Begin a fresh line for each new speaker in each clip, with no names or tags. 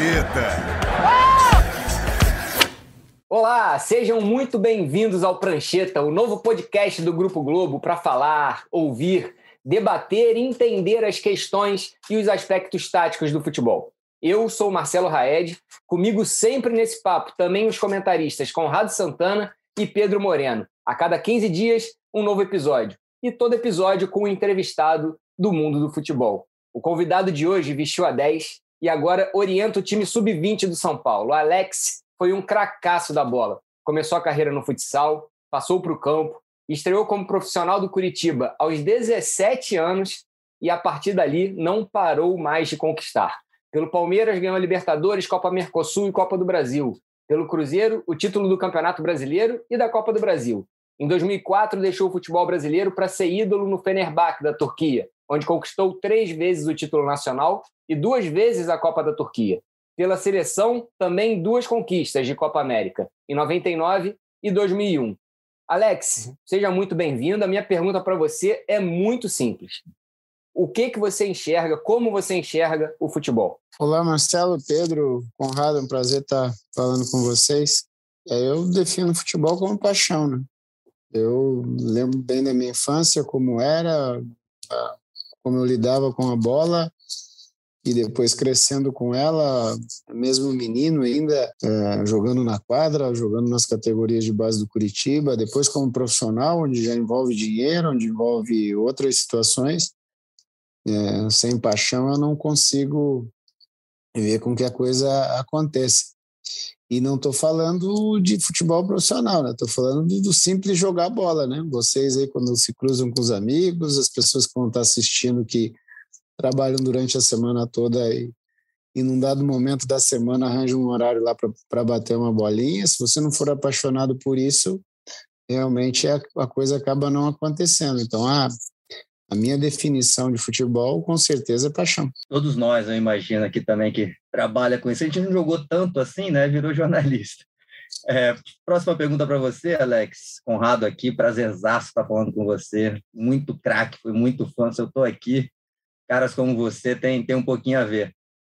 Prancheta.
Olá, sejam muito bem-vindos ao Prancheta, o novo podcast do Grupo Globo para falar, ouvir, debater e entender as questões e os aspectos táticos do futebol. Eu sou Marcelo Raed, comigo sempre nesse papo também os comentaristas Conrado Santana e Pedro Moreno. A cada 15 dias, um novo episódio. E todo episódio com um entrevistado do mundo do futebol. O convidado de hoje vestiu a 10 e agora orienta o time sub-20 do São Paulo. O Alex foi um cracaço da bola. Começou a carreira no futsal, passou para o campo, estreou como profissional do Curitiba aos 17 anos e a partir dali não parou mais de conquistar. Pelo Palmeiras ganhou a Libertadores, Copa Mercosul e Copa do Brasil. Pelo Cruzeiro, o título do Campeonato Brasileiro e da Copa do Brasil. Em 2004, deixou o futebol brasileiro para ser ídolo no Fenerbahçe da Turquia, onde conquistou três vezes o título nacional e duas vezes a Copa da Turquia. Pela seleção, também duas conquistas de Copa América, em 99 e 2001. Alex, seja muito bem-vindo. A minha pergunta para você é muito simples. O que que você enxerga, como você enxerga o futebol?
Olá, Marcelo, Pedro, Conrado, é um prazer estar falando com vocês. É, eu defino o futebol como paixão, né? Eu lembro bem da minha infância, como era, como eu lidava com a bola, e depois crescendo com ela, mesmo menino ainda, é, jogando na quadra, jogando nas categorias de base do Curitiba, depois como profissional, onde já envolve dinheiro, onde envolve outras situações. É, sem paixão eu não consigo ver com que a coisa aconteça. E não estou falando de futebol profissional, né? Estou falando do, simples jogar bola, né? Vocês aí quando se cruzam com os amigos, as pessoas que vão estar assistindo que trabalham durante a semana toda e, e num dado momento da semana arranjam um horário lá para bater uma bolinha. Se você não for apaixonado por isso, realmente a, a coisa acaba não acontecendo. Então, ah, a minha definição de futebol, com certeza, é paixão.
Todos nós, eu imagino aqui também que trabalha com isso. A gente não jogou tanto assim, né? Virou jornalista. É, próxima pergunta para você, Alex. Conrado aqui, prazerzaço estar falando com você. Muito craque, fui muito fã. Se eu estou aqui, caras como você tem, tem um pouquinho a ver.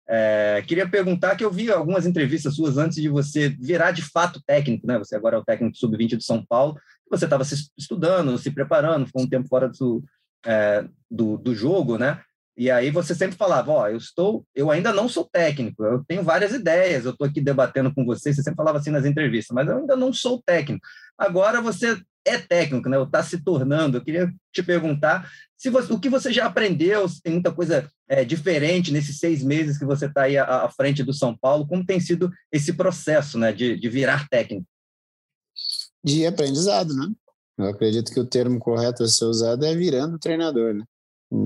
É, queria perguntar que eu vi algumas entrevistas suas antes de você virar de fato técnico, né? Você agora é o técnico sub-20 do São Paulo. Você estava se estudando, se preparando, ficou um tempo fora do, é, do, do jogo, né? E aí você sempre falava, ó, eu estou, eu ainda não sou técnico, eu tenho várias ideias, eu estou aqui debatendo com você, você sempre falava assim nas entrevistas, mas eu ainda não sou técnico. Agora você é técnico, né? Está se tornando. Eu queria te perguntar se você, o que você já aprendeu, se tem muita coisa é, diferente nesses seis meses que você está aí à, à, frente do São Paulo, como tem sido esse processo, né, de, de virar técnico?
De aprendizado, né? Eu acredito que o termo correto a ser usado é virando treinador, né?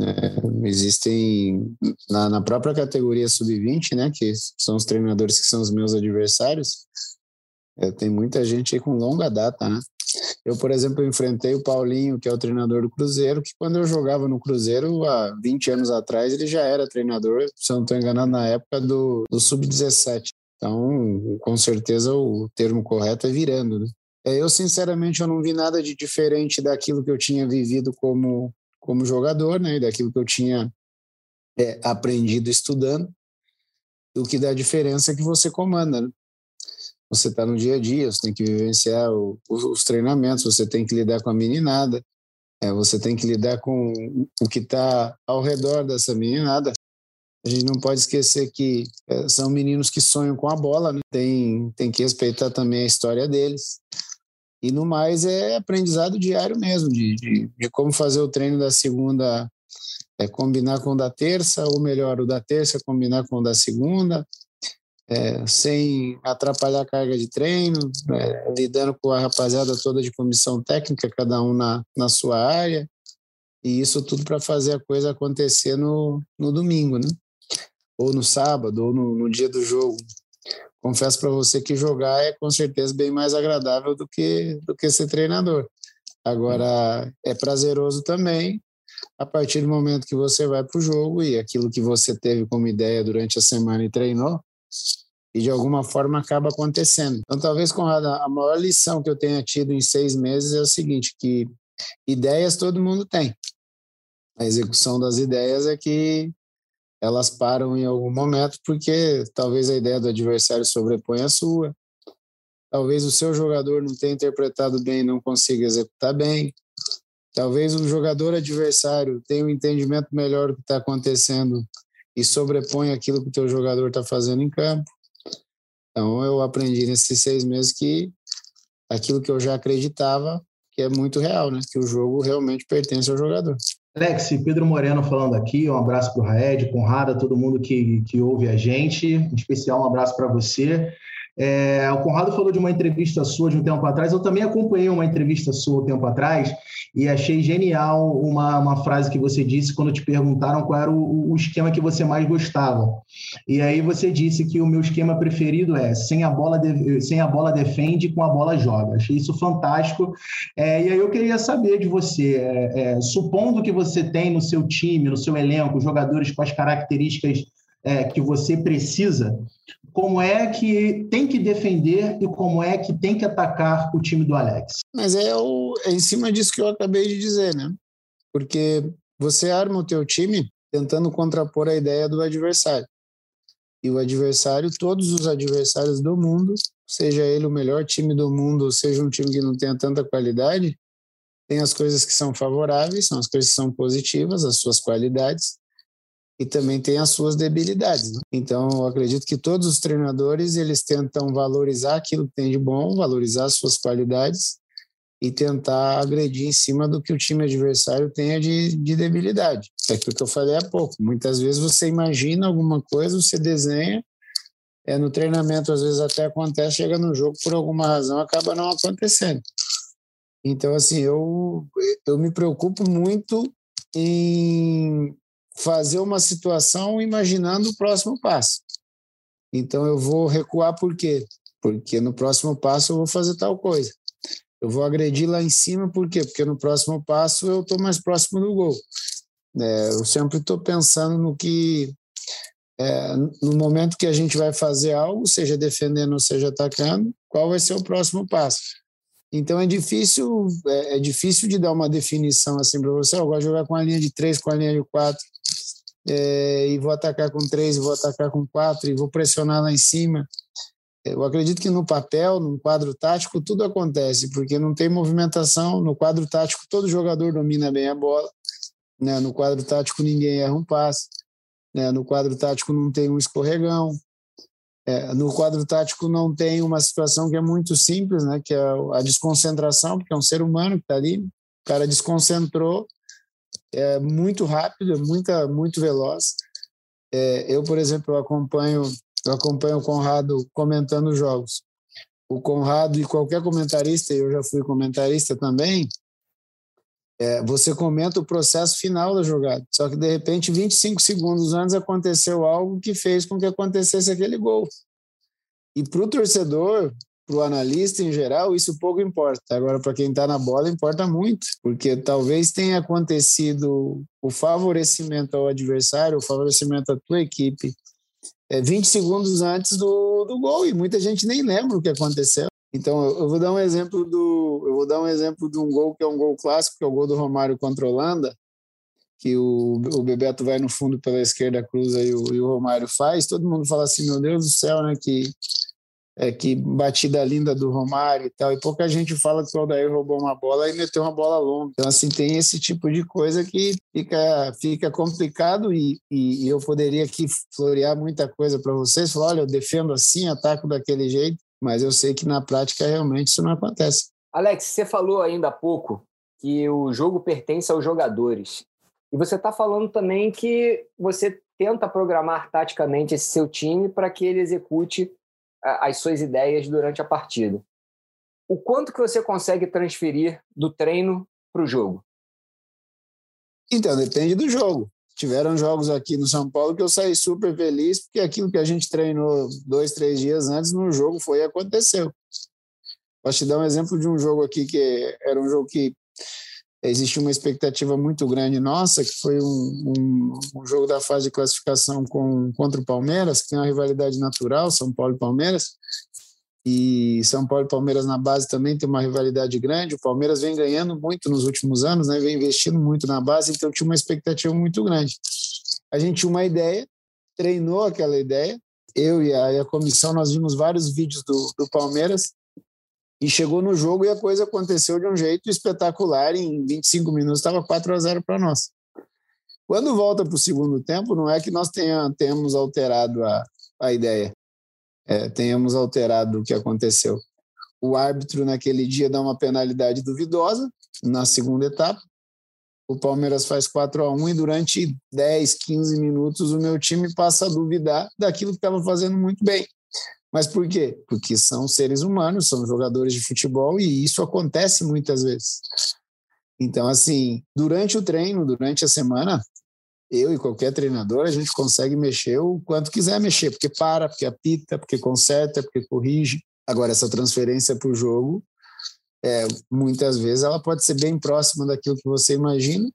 É, existem na, na, própria categoria sub-20, né, que são os treinadores que são os meus adversários, é, tem muita gente aí com longa data, né? Eu, por exemplo, enfrentei o Paulinho, que é o treinador do Cruzeiro, que quando eu jogava no Cruzeiro, há 20 anos atrás, ele já era treinador, se eu não estou enganado, na época do, do Sub-17. Então, com certeza, o termo correto é virando, né? É, eu, sinceramente, eu não vi nada de diferente daquilo que eu tinha vivido como, como jogador, né? daquilo que eu tinha é, aprendido estudando, do que da diferença que você comanda, né? Você está no dia a dia, você tem que vivenciar o, os treinamentos, você tem que lidar com a meninada, é, você tem que lidar com o que está ao redor dessa meninada. A gente não pode esquecer que é, são meninos que sonham com a bola, né? tem, tem que respeitar também a história deles. E no mais é aprendizado diário mesmo, de, de, de como fazer o treino da segunda é, combinar com o da terça, ou melhor, o da terça combinar com o da segunda, é, sem atrapalhar a carga de treino, é, lidando com a rapaziada toda de comissão técnica, cada um na, na sua área, e isso tudo para fazer a coisa acontecer no, no domingo, né? Ou no sábado, ou no, no dia do jogo confesso para você que jogar é com certeza bem mais agradável do que, do que ser treinador. Agora, é prazeroso também a partir do momento que você vai para o jogo e aquilo que você teve como ideia durante a semana e treinou, e de alguma forma acaba acontecendo. Então, talvez, Conrado, a maior lição que eu tenha tido em seis meses é o seguinte, que ideias todo mundo tem. A execução das ideias é que elas param em algum momento porque talvez a ideia do adversário sobrepõe a sua, talvez o seu jogador não tenha interpretado bem não consiga executar bem, talvez o jogador adversário tenha um entendimento melhor do que está acontecendo e sobrepõe aquilo que o teu jogador está fazendo em campo. Então eu aprendi nesses seis meses que aquilo que eu já acreditava que é muito real, né? Que o jogo realmente pertence ao jogador.
Alex, Pedro Moreno falando aqui, um abraço para o Raed, Conrada, todo mundo que, que ouve a gente, em especial um abraço para você. É, o Conrado falou de uma entrevista sua de um tempo atrás. Eu também acompanhei uma entrevista sua um tempo atrás e achei genial uma, uma frase que você disse quando te perguntaram qual era o, o esquema que você mais gostava. E aí você disse que o meu esquema preferido é sem a bola, de, sem a bola defende, com a bola joga. Achei isso fantástico. É, e aí eu queria saber de você, é, é supondo que você tem no seu time, no seu elenco, jogadores com as características é, que você precisa, como é que tem que defender e como é que tem que atacar o time do Alex.
Mas é, o, é em cima disso que eu acabei de dizer, né? Porque você arma o teu time tentando contrapor a ideia do adversário. E o adversário, todos os adversários do mundo, seja ele o melhor time do mundo, ou seja um time que não tenha tanta qualidade, tem as coisas que são favoráveis, são as coisas que são positivas, as suas qualidades, e também tem as suas debilidades. Né? Então, eu acredito que todos os treinadores eles tentam valorizar aquilo que tem de bom, valorizar as suas qualidades e tentar agredir em cima do que o time adversário tenha de, de debilidade. É aquilo que eu falei há pouco. Muitas vezes você imagina alguma coisa, você desenha, é, no treinamento às vezes até acontece, chega no jogo por alguma razão acaba não acontecendo. Então, assim, eu, eu me preocupo muito em fazer uma situação imaginando o próximo passo. Então eu vou recuar por quê? Porque no próximo passo eu vou fazer tal coisa. Eu vou agredir lá em cima por quê? Porque no próximo passo eu estou mais próximo do gol. É, eu sempre estou pensando no que é, no momento que a gente vai fazer algo, seja defendendo ou seja atacando, qual vai ser o próximo passo. Então é difícil, é, é difícil de dar uma definição assim para você. Eu gosto de jogar com a linha de três, com a linha de quatro, é, e vou atacar com três, vou atacar com quatro, e vou pressionar lá em cima. Eu acredito que no papel, no quadro tático, tudo acontece, porque não tem movimentação. No quadro tático, todo jogador domina bem a bola. Né? No quadro tático, ninguém erra um passe. Né? No quadro tático, não tem um escorregão. É, no quadro tático não tem uma situação que é muito simples, né? Que é a desconcentração, porque é um ser humano que está ali, o cara desconcentrou, é muito rápido, é muita, muito veloz. É, eu, por exemplo, acompanho, eu acompanho o Conrado comentando jogos. O Conrado e qualquer comentarista, eu já fui comentarista também, é, você comenta o processo final da jogada. Só que, de repente, 25 segundos antes aconteceu algo que fez com que acontecesse aquele gol. E para o torcedor, para o analista em geral, isso pouco importa. Agora, para quem está na bola, importa muito, porque talvez tenha acontecido o favorecimento ao adversário, o favorecimento à tua equipe, é, 20 segundos antes do, do gol, e muita gente nem lembra o que aconteceu. Então, eu vou dar um exemplo do, eu vou dar um exemplo de um gol que é um gol clássico, que é o gol do Romário contra a Holanda, que o, o Bebeto vai no fundo pela esquerda, cruza e o, e o Romário faz. Todo mundo fala assim, meu Deus do céu, né? Que é, que batida linda do Romário e tal, e pouca gente fala que o Aldair roubou uma bola e meteu uma bola longa. Então, assim, tem esse tipo de coisa que fica, fica complicado e, e, e eu poderia aqui florear muita coisa para vocês, falar, olha, eu defendo assim, ataco daquele jeito, mas eu sei que na prática realmente isso não acontece.
Alex, você falou ainda há pouco que o jogo pertence aos jogadores. E você está falando também que você tenta programar taticamente esse seu time para que ele execute as suas ideias durante a partida. O quanto que você consegue transferir do treino para o jogo?
Então, depende do jogo. Tiveram jogos aqui no São Paulo que eu saí super feliz, porque aquilo que a gente treinou dois, três dias antes no jogo foi e aconteceu. Posso te dar um exemplo de um jogo aqui que era um jogo que existia uma expectativa muito grande nossa, que foi um, um, um, jogo da fase de classificação com, contra o Palmeiras, que tem uma rivalidade natural, São Paulo e Palmeiras, e São Paulo e Palmeiras na base também tem uma rivalidade grande. O Palmeiras vem ganhando muito nos últimos anos, né? vem investindo muito na base, então tinha uma expectativa muito grande. a gente tinha uma ideia, treinou aquela ideia, eu e a, e a comissão, nós vimos vários vídeos do, do Palmeiras, e chegou no jogo e a coisa aconteceu de um jeito espetacular. Em 25 minutos estava 4 a 0 para nós. Quando volta para o segundo tempo, não é que nós tenha, tenhamos alterado a, a ideia, é, tenhamos alterado o que aconteceu. O árbitro, naquele dia, dá uma penalidade duvidosa na segunda etapa. O Palmeiras faz 4 a 1 e durante 10, 15 minutos o meu time passa a duvidar daquilo que estava fazendo muito bem. Mas por quê? Porque são seres humanos, são jogadores de futebol e isso acontece muitas vezes. Então, assim, durante o treino, durante a semana, eu e qualquer treinador, a gente consegue mexer o quanto quiser mexer, porque para, porque apita, porque conserta, porque corrige. Agora, essa transferência para o jogo, é, muitas vezes ela pode ser bem próxima daquilo que você imagina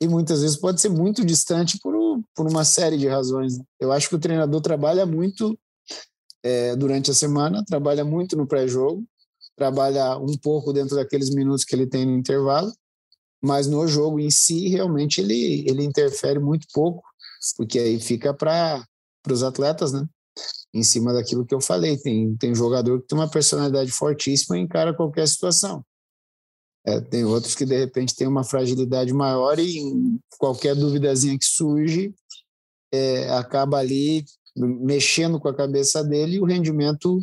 e muitas vezes pode ser muito distante por, por uma série de razões. Eu acho que o treinador trabalha muito é, durante a semana, trabalha muito no pré-jogo, trabalha um pouco dentro daqueles minutos que ele tem no intervalo mas no jogo em si, realmente, ele, ele interfere muito pouco, porque aí fica para os atletas, né? Em cima daquilo que eu falei. Tem, tem jogador que tem uma personalidade fortíssima e encara qualquer situação. É, tem outros que, de repente, têm uma fragilidade maior e qualquer duvidazinha que surge, é, acaba ali mexendo com a cabeça dele o rendimento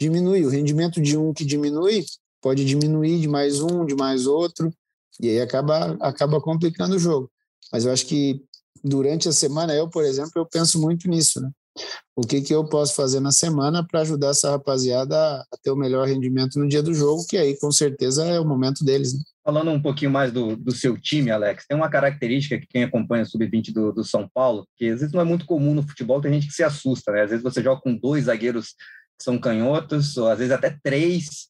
diminui. O rendimento de um que diminui pode diminuir de mais um, de mais outro, e aí acaba, acaba complicando o jogo. Mas eu acho que durante a semana, eu, por exemplo, eu penso muito nisso, né? O que, que eu posso fazer na semana para ajudar essa rapaziada a ter o melhor rendimento no dia do jogo, que aí com certeza é o momento deles. Né?
Falando um pouquinho mais do, do seu time, Alex, tem uma característica que quem acompanha o Sub-20 do, do São Paulo, que às vezes não é muito comum no futebol, tem gente que se assusta, né? Às vezes você joga com dois zagueiros que são canhotos, ou às vezes até três,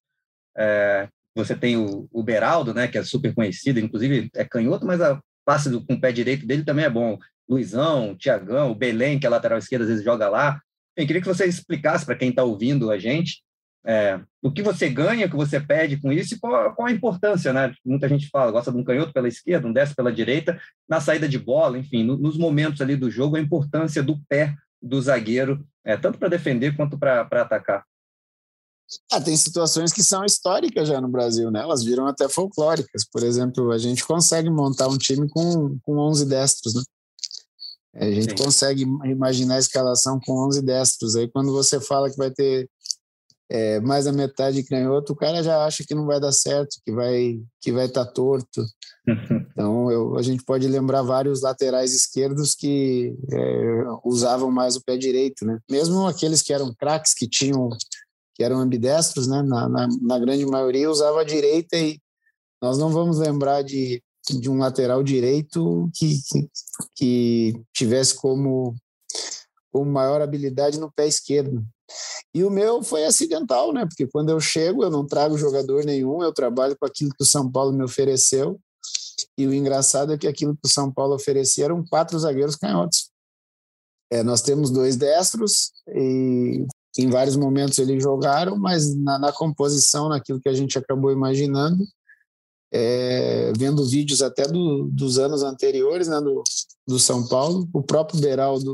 é, você tem o, o Beraldo, né, que é super conhecido, inclusive é canhoto, mas a passe do, com o pé direito dele também é bom. Luizão, Tiagão, Belém, que é lateral esquerda, às vezes joga lá. Eu queria que você explicasse para quem está ouvindo a gente é, o que você ganha, o que você perde com isso e qual, qual, a importância, né? Muita gente fala, gosta de um canhoto pela esquerda, um destro pela direita, na saída de bola, enfim, no, nos momentos ali do jogo, a importância do pé do zagueiro, é, tanto para defender quanto para atacar.
Ah, tem situações que são históricas já no Brasil, né? Elas viram até folclóricas. Por exemplo, a gente consegue montar um time com, com 11 destros, né? A gente Sim. consegue imaginar a escalação com 11 destros. Aí quando você fala que vai ter é, mais da metade canhoto, o cara já acha que não vai dar certo, que vai que vai estar tá torto. Então eu, a gente pode lembrar vários laterais esquerdos que é, usavam mais o pé direito, né? Mesmo aqueles que eram craques, que tinham que eram ambidestros, né? Na, na, na, grande maioria usava a direita e nós não vamos lembrar de, de um lateral direito que, que, tivesse como, como maior habilidade no pé esquerdo. E o meu foi acidental, né? Porque quando eu chego, eu não trago jogador nenhum, eu trabalho com aquilo que o São Paulo me ofereceu. E o engraçado é que aquilo que o São Paulo oferecia eram quatro zagueiros canhotos. É, nós temos dois destros e em vários momentos eles jogaram, mas na, na composição, naquilo que a gente acabou imaginando, é, vendo vídeos até do, dos anos anteriores, né, do, do São Paulo, o próprio Beraldo,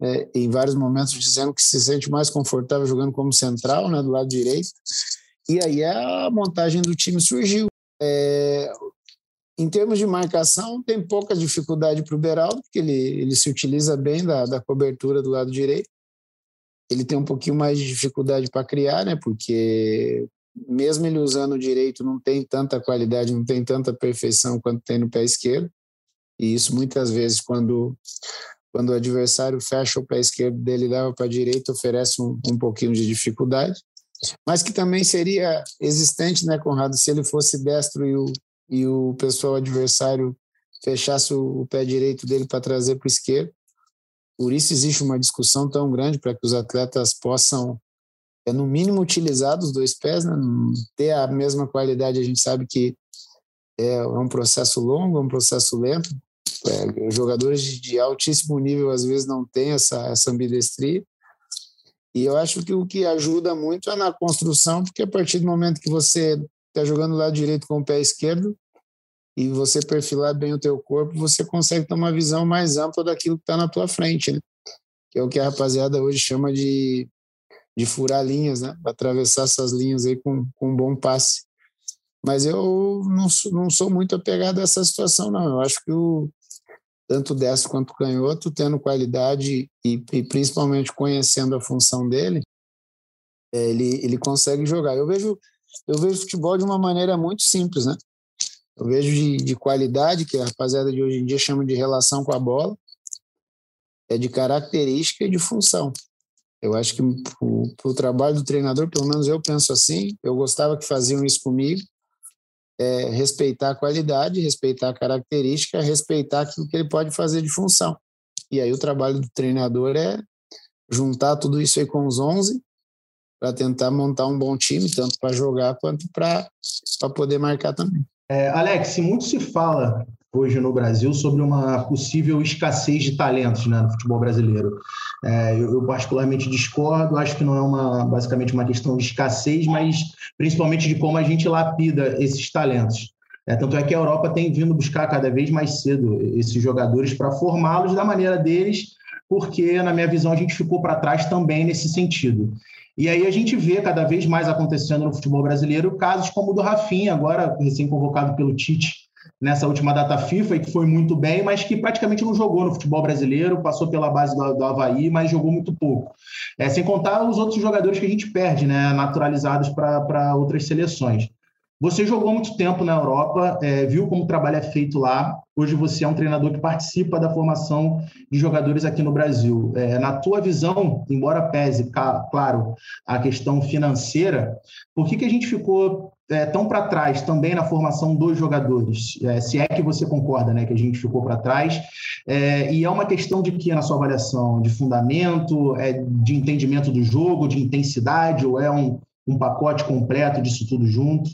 é, em vários momentos, dizendo que se sente mais confortável jogando como central, né, do lado direito, e aí a montagem do time surgiu. É, em termos de marcação, tem pouca dificuldade para o Beraldo, porque ele, ele se utiliza bem da, da cobertura do lado direito ele tem um pouquinho mais de dificuldade para criar, né? Porque mesmo ele usando o direito, não tem tanta qualidade, não tem tanta perfeição quanto tem no pé esquerdo. E isso muitas vezes, quando, quando o adversário fecha o pé esquerdo dele e leva para a direita, oferece um, um pouquinho de dificuldade. Mas que também seria existente, né, Conrado, se ele fosse destro e o, e o pessoal adversário fechasse o, o pé direito dele para trazer para o esquerdo por isso existe uma discussão tão grande para que os atletas possam, é, no mínimo, utilizar os dois pés, né? ter a mesma qualidade. A gente sabe que é, é um processo longo, é um processo lento. É, jogadores de altíssimo nível às vezes não têm essa, essa ambidestria. E eu acho que o que ajuda muito é na construção, porque a partir do momento que você está jogando lado direito com o pé esquerdo, e você perfilar bem o teu corpo, você consegue ter uma visão mais ampla daquilo que está na tua frente, né? Que é o que a rapaziada hoje chama de, de furar linhas, né? Atravessar essas linhas aí com, com um bom passe. Mas eu não, não sou muito apegado a essa situação, não. Eu acho que o, tanto o destro quanto o canhoto, tendo qualidade e, e principalmente conhecendo a função dele, é, ele, ele consegue jogar. Eu vejo, eu vejo futebol de uma maneira muito simples, né? Eu vejo de, de qualidade, que a rapaziada de hoje em dia chama de relação com a bola, é de característica e de função. Eu acho que o, trabalho do treinador, pelo menos eu penso assim, eu gostava que faziam isso comigo, é respeitar a qualidade, respeitar a característica, respeitar aquilo que ele pode fazer de função. E aí o trabalho do treinador é juntar tudo isso aí com os 11 para tentar montar um bom time, tanto para jogar quanto para poder marcar também.
É, Alex, muito se fala hoje no Brasil sobre uma possível escassez de talentos né, no futebol brasileiro. É, eu, eu, particularmente discordo, acho que não é uma, basicamente uma questão de escassez, mas principalmente de como a gente lapida esses talentos. É, tanto é que a Europa tem vindo buscar cada vez mais cedo esses jogadores para formá-los da maneira deles, porque, na minha visão, a gente ficou para trás também nesse sentido. E aí a gente vê cada vez mais acontecendo no futebol brasileiro casos como o do Rafinha, agora recém-convocado pelo Tite nessa última data FIFA, e que foi muito bem, mas que praticamente não jogou no futebol brasileiro, passou pela base do, do Havaí, mas jogou muito pouco. É, sem contar os outros jogadores que a gente perde, né, naturalizados para outras seleções. Você jogou muito tempo na Europa, é, viu como o trabalho é feito lá. Hoje você é um treinador que participa da formação de jogadores aqui no Brasil. É, na tua visão, embora pese, claro, a questão financeira, por que, que a gente ficou é, tão para trás também na formação dos jogadores? É, se é que você concorda né, que a gente ficou para trás. É, e é uma questão de que, na sua avaliação? De fundamento, é, de entendimento do jogo, de intensidade, ou é um, um pacote completo disso tudo junto?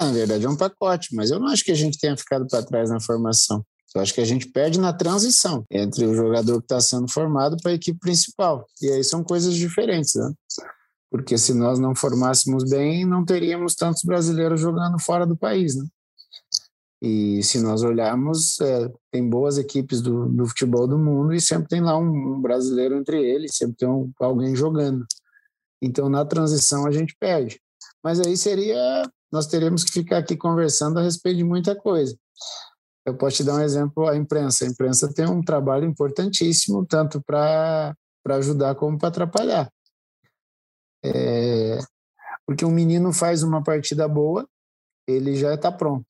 Na verdade, é um pacote, mas eu não acho que a gente tenha ficado para trás na formação. Eu acho que a gente perde na transição entre o jogador que está sendo formado para a equipe principal. E aí são coisas diferentes, né? Porque se nós não formássemos bem, não teríamos tantos brasileiros jogando fora do país, né? E se nós olharmos, é, tem boas equipes do, do, futebol do mundo e sempre tem lá um, um brasileiro entre eles, sempre tem um, alguém jogando. Então, na transição, a gente perde. Mas aí seria nós teremos que ficar aqui conversando a respeito de muita coisa. Eu posso te dar um exemplo, a imprensa. A imprensa tem um trabalho importantíssimo, tanto para ajudar como para atrapalhar. É, porque um menino faz uma partida boa, ele já está pronto.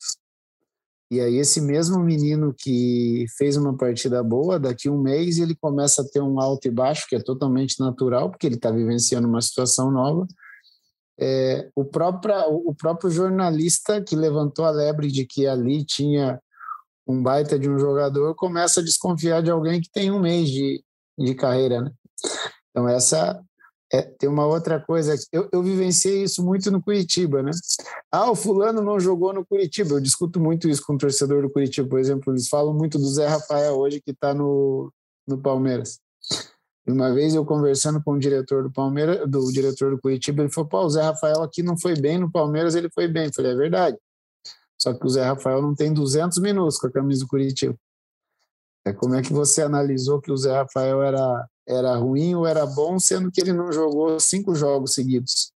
E aí esse mesmo menino que fez uma partida boa, daqui um mês ele começa a ter um alto e baixo, que é totalmente natural, porque ele está vivenciando uma situação nova, é, o, próprio, o próprio jornalista que levantou a lebre de que ali tinha um baita de um jogador começa a desconfiar de alguém que tem um mês de, de carreira, né? Então essa é, tem uma outra coisa, eu, eu vivenciei isso muito no Curitiba, né? Ah, o fulano não jogou no Curitiba, eu discuto muito isso com o torcedor do Curitiba, por exemplo, eles falam muito do Zé Rafael hoje que está no, no Palmeiras. Uma vez eu conversando com o diretor do Palmeiras, do diretor do Curitiba, ele falou: pô, o Zé Rafael aqui não foi bem no Palmeiras, ele foi bem. Eu falei: é verdade. Só que o Zé Rafael não tem 200 minutos com a camisa do Curitiba. É como é que você analisou que o Zé Rafael era, era ruim ou era bom, sendo que ele não jogou cinco jogos seguidos?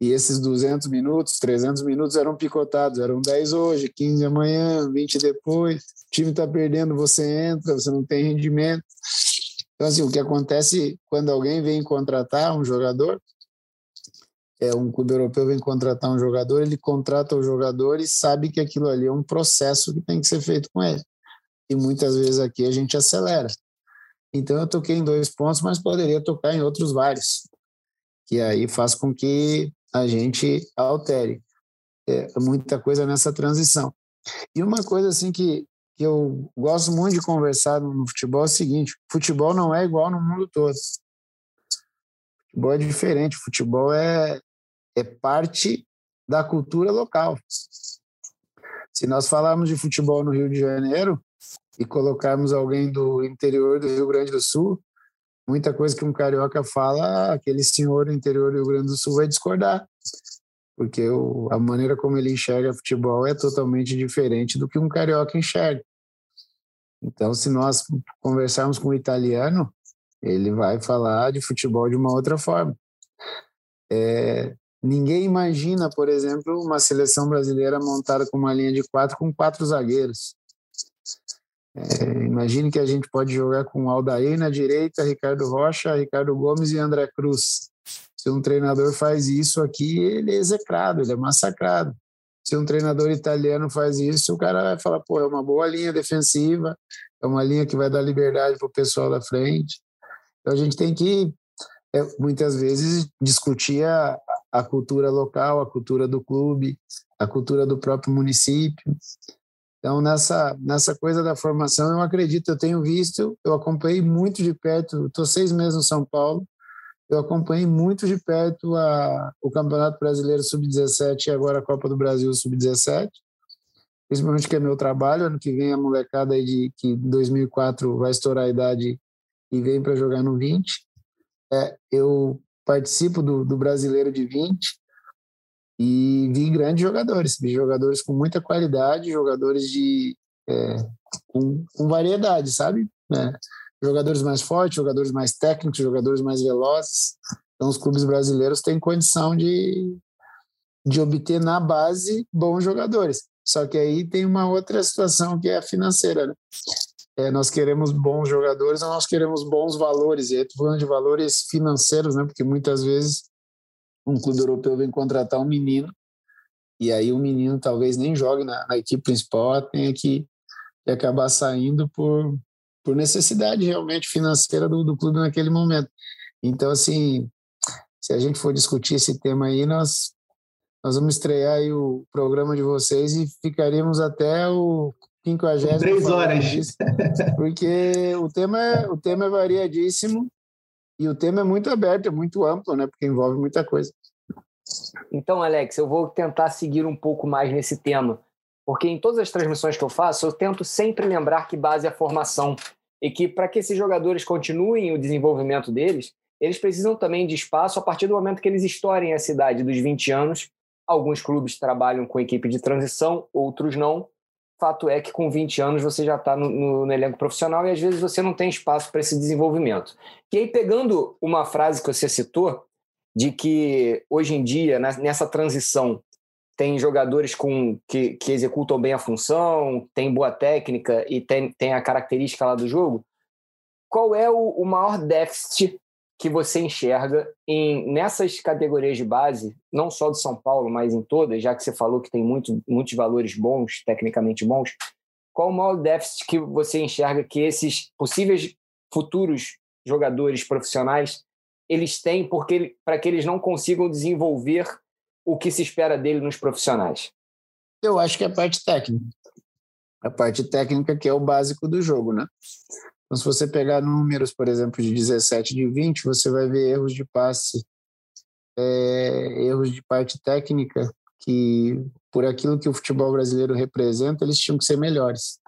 E esses 200 minutos, 300 minutos eram picotados, eram 10 hoje, 15 amanhã, 20 depois. O time está perdendo, você entra, você não tem rendimento. Então, assim, o que acontece quando alguém vem contratar um jogador, é um clube europeu vem contratar um jogador, ele contrata o jogador e sabe que aquilo ali é um processo que tem que ser feito com ele. E muitas vezes aqui a gente acelera. Então eu toquei em dois pontos, mas poderia tocar em outros vários, que aí faz com que a gente altere é, muita coisa nessa transição. E uma coisa assim que que eu gosto muito de conversar no futebol é o seguinte: futebol não é igual no mundo todo. Futebol é diferente, futebol é, é parte da cultura local. Se nós falarmos de futebol no Rio de Janeiro e colocarmos alguém do interior do Rio Grande do Sul, muita coisa que um carioca fala, aquele senhor do interior do Rio Grande do Sul vai discordar. porque o, a maneira como ele enxerga futebol é totalmente diferente do que um carioca enxerga. Então, se nós conversarmos com o italiano, ele vai falar de futebol de uma outra forma. É, ninguém imagina, por exemplo, uma seleção brasileira montada com uma linha de quatro com quatro zagueiros. É, imagine que a gente pode jogar com Aldair na direita, Ricardo Rocha, Ricardo Gomes e André Cruz. Se um treinador faz isso aqui, ele é execrado, ele é massacrado. Se um treinador italiano faz isso, o cara vai falar, pô, é uma boa linha defensiva, é uma linha que vai dar liberdade para o pessoal da frente. Então a gente tem que, é, muitas vezes, discutir a, a cultura local, a cultura do clube, a cultura do próprio município. Então, nessa, nessa coisa da formação, eu acredito, eu tenho visto, eu acompanhei muito de perto, estou seis meses no São Paulo, eu acompanhei muito de perto a, o Campeonato Brasileiro Sub-17 e agora a Copa do Brasil Sub-17, principalmente que é meu trabalho, ano que vem a molecada aí de, que em 2004 vai estourar a idade e vem para jogar no 20. É, eu participo do, do Brasileiro de 20 e vi grandes jogadores, vi jogadores com muita qualidade, jogadores de é, com, com variedade, sabe? É, jogadores mais fortes, jogadores mais técnicos, jogadores mais velozes. Então, os clubes brasileiros têm condição de, de obter na base bons jogadores. Só que aí tem uma outra situação que é a financeira. Né? É, nós queremos bons jogadores nós queremos bons valores. E aí falando de valores financeiros, né? porque muitas vezes um clube europeu vem contratar um menino e aí o menino talvez nem jogue na, na equipe principal, tenha que, que acabar saindo por, por necessidade realmente financeira do, do clube naquele momento. Então, assim, se a gente for discutir esse tema aí, nós, nós vamos estrear aí o programa de vocês e ficaríamos até o 50
Três horas. Disso,
porque o tema, é, o tema é variadíssimo e o tema é muito aberto, é muito amplo, né? Porque envolve muita coisa.
Então, Alex, eu vou tentar seguir um pouco mais nesse tema. Porque em todas as transmissões que eu faço, eu tento sempre lembrar que base é a formação e que para que esses jogadores continuem o desenvolvimento deles, eles precisam também de espaço a partir do momento que eles estourem a cidade dos 20 anos. Alguns clubes trabalham com equipe de transição, outros não. Fato é que com 20 anos você já está no, no, no, elenco profissional e às vezes você não tem espaço para esse desenvolvimento. E aí, pegando uma frase que você citou, de que hoje em dia, nessa transição, tem jogadores com, que, que executam bem a função, tem boa técnica e tem, tem a característica lá do jogo. Qual é o, o maior déficit que você enxerga em nessas categorias de base, não só de São Paulo, mas em todas, já que você falou que tem muito, muitos valores bons, tecnicamente bons, qual o maior déficit que você enxerga que esses possíveis futuros jogadores profissionais eles têm porque para que eles não consigam desenvolver o que se espera dele nos profissionais?
Eu acho que é a parte técnica. A parte técnica que é o básico do jogo, né? Então, se você pegar números, por exemplo, de 17, de 20, você vai ver erros de passe, é, erros de parte técnica que, por aquilo que o futebol brasileiro representa, eles tinham que ser melhores.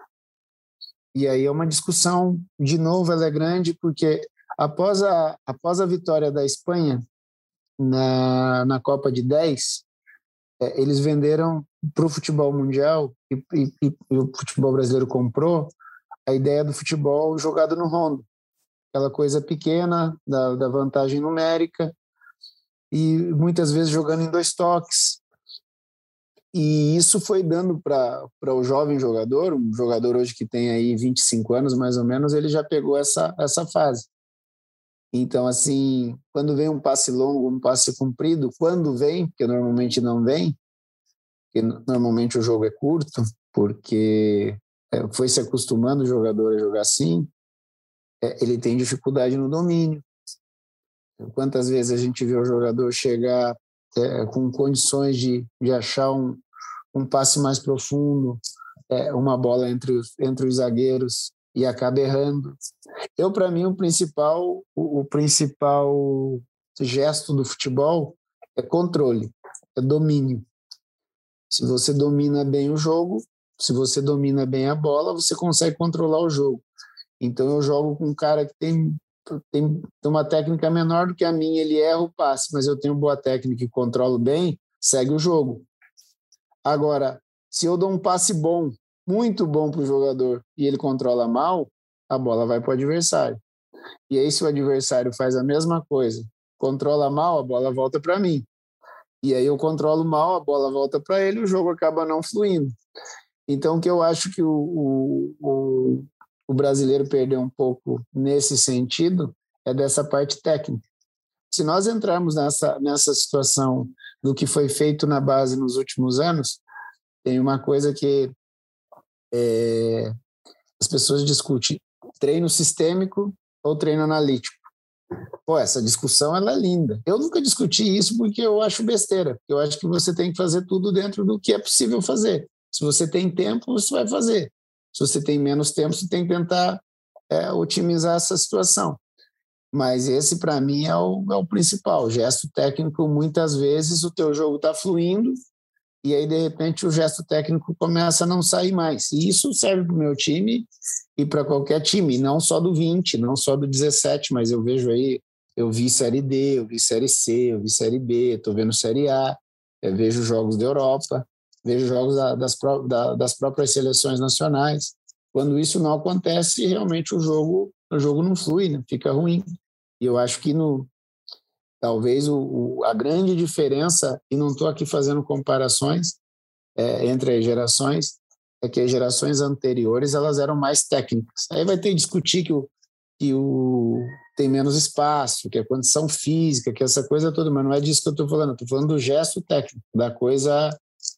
E aí é uma discussão, de novo, ela é grande, porque após a, após a vitória da Espanha na, na Copa de 10, é, eles venderam para o futebol mundial e, e, e, o futebol brasileiro comprou a ideia do futebol jogado no rondo, aquela coisa pequena da, da vantagem numérica e muitas vezes jogando em dois toques. E isso foi dando para o jovem jogador, um jogador hoje que tem aí 25 anos mais ou menos, ele já pegou essa, essa fase. Então, assim, quando vem um passe longo, um passe comprido, quando vem, porque normalmente não vem, porque normalmente o jogo é curto, porque foi se acostumando o jogador a jogar assim, é, ele tem dificuldade no domínio. Quantas vezes a gente vê o jogador chegar é, com condições de, de achar um, um passe mais profundo, é, uma bola entre os, entre os zagueiros, e acaba errando. Eu, para mim, o principal, o, o principal gesto do futebol é controle, é domínio. Se você domina bem o jogo, se você domina bem a bola, você consegue controlar o jogo. Então eu jogo com um cara que tem, tem, tem uma técnica menor do que a minha, ele erra o passe, mas eu tenho boa técnica e controlo bem, segue o jogo. Agora, se eu dou um passe bom, muito bom para o jogador, e ele controla mal, a bola vai para o adversário. E aí, se o adversário faz a mesma coisa, controla mal, a bola volta para mim. E aí eu controlo mal, a bola volta para ele, o jogo acaba não fluindo. Então, que eu acho que o, o, o brasileiro perdeu um pouco nesse sentido é dessa parte técnica. Se nós entrarmos nessa, nessa situação do que foi feito na base nos últimos anos, tem uma coisa que é, as pessoas discutem: treino sistêmico ou treino analítico. Pô, essa discussão ela é linda. Eu nunca discuti isso porque eu acho besteira. Eu acho que você tem que fazer tudo dentro do que é possível fazer. Se você tem tempo, você vai fazer. Se você tem menos tempo, você tem que tentar é, otimizar essa situação. Mas esse, para mim, é o, é o principal. Gesto técnico, muitas vezes, o teu jogo está fluindo e aí, de repente, o gesto técnico começa a não sair mais. E isso serve para o meu time e para qualquer time, não só do 20, não só do 17, mas eu vejo aí, eu vi Série D, eu vi Série C, eu vi Série B, estou vendo Série A, vejo jogos da Europa vejo jogos da, das, da, das próprias seleções nacionais. Quando isso não acontece, realmente o jogo, o jogo não flui, né? fica ruim. E eu acho que no, talvez o, o, a grande diferença, e não estou aqui fazendo comparações é, entre as gerações, é que as gerações anteriores elas eram mais técnicas. Aí vai ter que discutir que o, que o tem menos espaço, que a condição física, que essa coisa toda, mas não é disso que eu estou falando, estou falando do gesto técnico, da coisa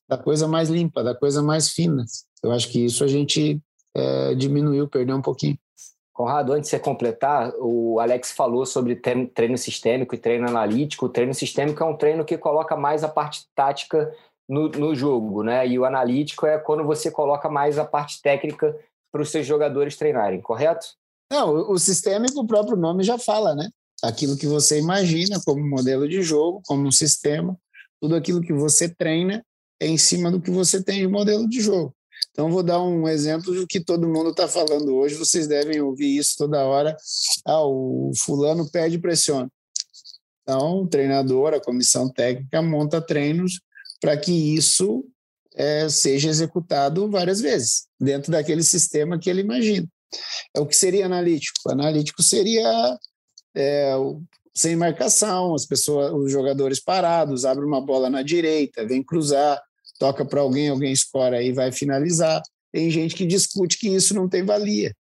da coisa mais limpa, da coisa mais fina. Eu acho que isso a gente é, diminuiu, perdeu um pouquinho.
Conrado, antes de você completar, o Alex falou sobre treino sistêmico e treino analítico. O treino sistêmico é um treino que coloca mais a parte tática no, no jogo, né? E o analítico é quando você coloca mais a parte técnica para os seus jogadores treinarem, correto?
Não, o, o sistêmico, o próprio nome já fala, né? Aquilo que você imagina como modelo de jogo, como um sistema, tudo aquilo que você treina é em cima do que você tem de modelo de jogo. Então, vou dar um exemplo do que todo mundo está falando hoje, vocês devem ouvir isso toda hora. Ah, o fulano pede e pressiona. Então, o treinador, a comissão técnica monta treinos para que isso é, seja executado várias vezes, dentro daquele sistema que ele imagina. É o que seria analítico? O analítico seria é, sem marcação, as pessoas, os jogadores parados, abre uma bola na direita, vem cruzar, toca para alguém, alguém escora e vai finalizar. Tem gente que discute que isso não tem valia.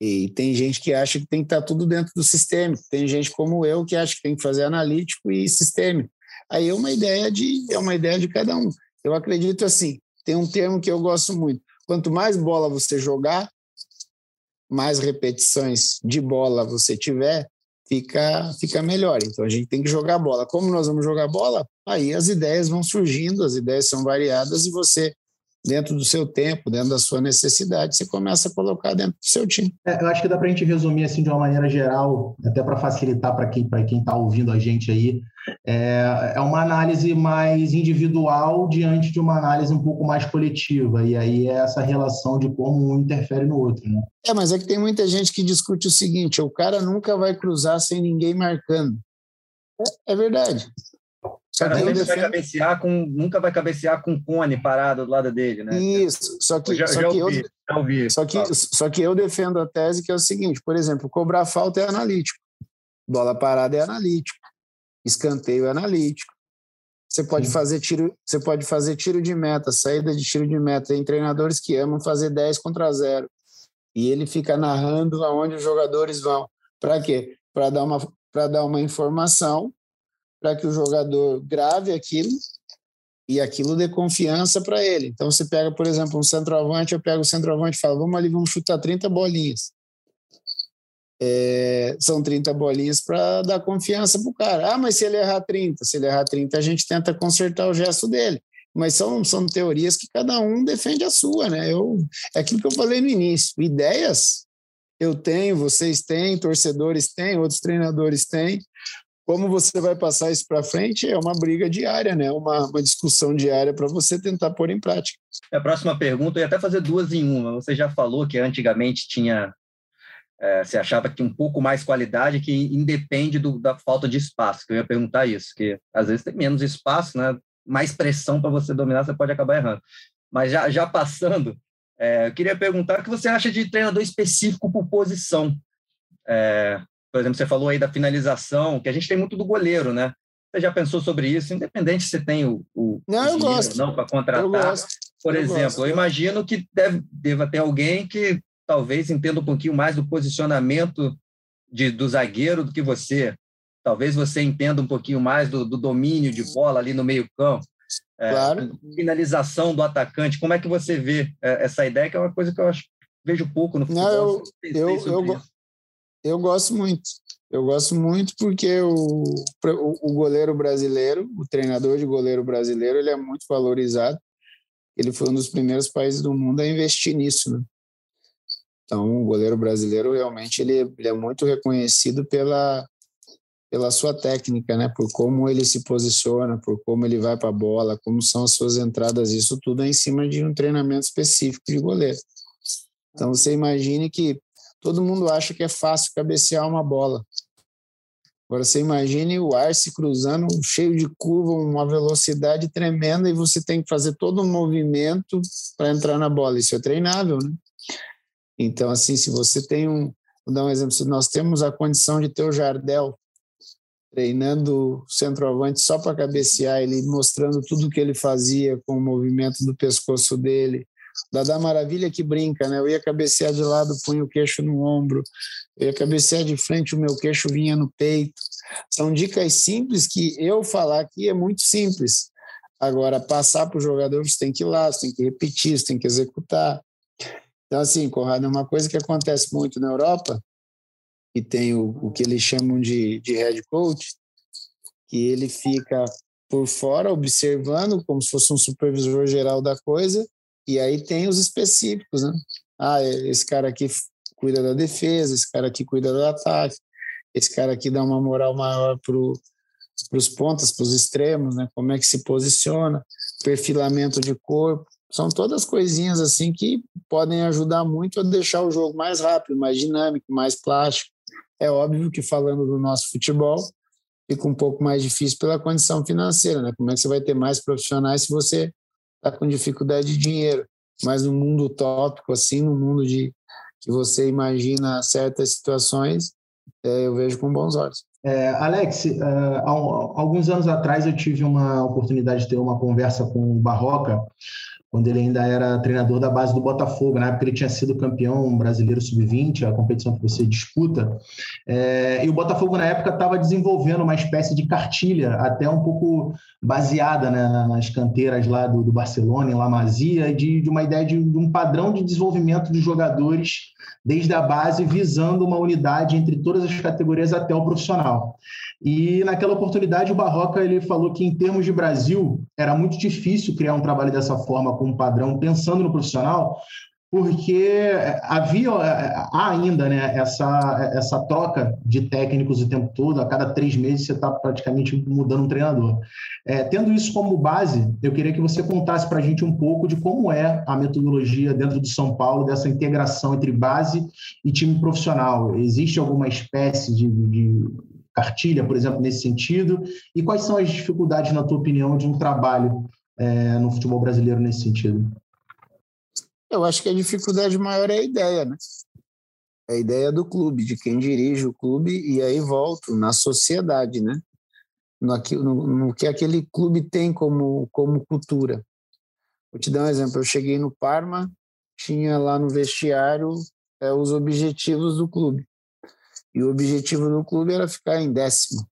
E tem gente que acha que tem que estar tá tudo dentro do sistema. Tem gente como eu que acha que tem que fazer analítico e sistêmico. Aí é uma ideia de é uma ideia de cada um. Eu acredito assim. Tem um termo que eu gosto muito. Quanto mais bola você jogar, mais repetições de bola você tiver, fica, fica melhor. Então a gente tem que jogar bola. Como nós vamos jogar bola? Aí as ideias vão surgindo, as ideias são variadas e você, dentro do seu tempo, dentro da sua necessidade, você começa a colocar dentro do seu time.
É, eu acho que dá para a gente resumir assim de uma maneira geral, até para facilitar para quem para quem está ouvindo a gente aí. É, é uma análise mais individual diante de uma análise um pouco mais coletiva. E aí é essa relação de como um interfere no outro. Né?
É, mas é que tem muita gente que discute o seguinte: o cara nunca vai cruzar sem ninguém marcando. É, é verdade.
Cara sempre vai cabecear com, nunca vai cabecear com o cone parado do lado dele, né?
Isso, só que, já, só, já que ouvi, eu, ouvi, só, que, só que eu defendo a tese que é o seguinte, por exemplo, cobrar falta é analítico, bola parada é analítico, escanteio é analítico. Você pode fazer tiro, você pode fazer tiro de meta, saída de tiro de meta. Tem treinadores que amam fazer 10 contra 0. E ele fica narrando aonde os jogadores vão. Para quê? Para dar uma para dar uma informação para que o jogador grave aquilo e aquilo dê confiança para ele. Então, você pega, por exemplo, um centroavante, eu pego o centroavante e falo, vamos ali, vamos chutar 30 bolinhas. É, são 30 bolinhas para dar confiança para o cara. Ah, mas se ele errar 30, se ele errar 30, a gente tenta consertar o gesto dele. Mas são, são teorias que cada um defende a sua, né? Eu, é aquilo que eu falei no início. Ideias eu tenho, vocês têm, torcedores têm, outros treinadores têm. Como você vai passar isso para frente é uma briga diária, né? uma, uma discussão diária para você tentar pôr em prática.
A próxima pergunta, eu ia até fazer duas em uma. Você já falou que antigamente tinha É, você achava que um pouco mais qualidade que independe do, da falta de espaço, que eu ia perguntar isso, que às vezes tem menos espaço, né? mais pressão para você dominar, você pode acabar errando. Mas já, já passando, é, eu queria perguntar o que você acha de treinador específico por posição. É, por exemplo, você falou aí da finalização, que a gente tem muito do goleiro, né? Você já pensou sobre isso? Independente se tem o, o
não, eu gosto.
não para contratar. Eu gosto. Por eu exemplo, gosto. eu imagino que deve, deva ter alguém que talvez entenda um pouquinho mais do posicionamento de, do zagueiro do que você. Talvez você entenda um pouquinho mais do, do domínio de bola ali no meio campo. É, claro. Finalização do atacante. Como é que você vê é, essa ideia, que é uma coisa que eu acho, vejo pouco no futebol.
Não, eu, eu, eu, eu gosto muito. Eu gosto muito porque o, o, goleiro brasileiro, o treinador de goleiro brasileiro, ele é muito valorizado. Ele foi um dos primeiros países do mundo a investir nisso. Né? Então, o goleiro brasileiro realmente ele, ele é muito reconhecido pela, pela sua técnica, né? Por como ele se posiciona, por como ele vai para a bola, como são as suas entradas, isso tudo é em cima de um treinamento específico de goleiro. Então, você imagine que todo mundo acha que é fácil cabecear uma bola. Agora você imagine o ar se cruzando, cheio de curva, uma velocidade tremenda, e você tem que fazer todo um movimento para entrar na bola. Isso é treinável, né? Então, assim, se você tem um. Vou dar um exemplo: se nós temos a condição de ter o Jardel treinando centroavante só para cabecear, ele mostrando tudo o que ele fazia com o movimento do pescoço dele, Dada Maravilha que brinca, né? Eu ia cabecear de lado, punha o queixo no ombro. Eu ia cabecear de frente, o meu queixo vinha no peito. São dicas simples que eu falar aqui é muito simples. Agora, passar para o jogador, você tem que ir lá, você tem que repetir, você tem que executar. Então, assim, Conrado, é uma coisa que acontece muito na Europa, que tem o, o que eles chamam de, de head coach, que ele fica por fora observando como se fosse um supervisor geral da coisa e aí tem os específicos, né? Ah, é, esse cara aqui cuida da defesa, esse cara aqui cuida do ataque, esse cara aqui dá uma moral maior para os pontas, para os extremos, né? Como é que se posiciona, perfilamento de corpo. São todas coisinhas assim que podem ajudar muito a deixar o jogo mais rápido, mais dinâmico, mais plástico. É óbvio que falando do nosso futebol, fica um pouco mais difícil pela condição financeira, né? Como é que você vai ter mais profissionais se você está com dificuldade de dinheiro. Mas no mundo utópico, assim, no mundo de que você imagina certas situações, é, eu vejo com bons olhos.
É, Alex, uh, alguns anos atrás eu tive uma oportunidade de ter uma conversa com o Barroca, quando ele ainda era treinador da base do Botafogo. Na época ele tinha sido campeão brasileiro sub-20, a competição que você disputa. É, e o Botafogo, na época, estava desenvolvendo uma espécie de cartilha, até um pouco baseada né, nas canteiras lá do, do Barcelona, em La Masia, de, de uma ideia de, de um padrão de desenvolvimento de jogadores desde a base, visando uma unidade entre todas as categorias até o profissional. E naquela oportunidade o Barroca ele falou que em termos de Brasil era muito difícil criar um trabalho dessa forma com um padrão pensando no profissional, porque havia há ainda né, essa, essa troca de técnicos o tempo todo, a cada três meses você está praticamente mudando um treinador. É, tendo isso como base, eu queria que você contasse para a gente um pouco de como é a metodologia dentro do São Paulo, dessa integração entre base e time profissional. Existe alguma espécie de, de cartilha, por exemplo, nesse sentido? E quais são as dificuldades, na tua opinião, de um trabalho é, no futebol brasileiro nesse sentido?
Eu acho que a dificuldade maior é a ideia, né? É a ideia do clube, de quem dirige o clube, e aí volto na sociedade, né? No, no, no que aquele clube tem como, como cultura. Vou te dar um exemplo. Eu cheguei no Parma, tinha lá no vestiário é, os objetivos do clube. E o objetivo do clube era ficar em décimo.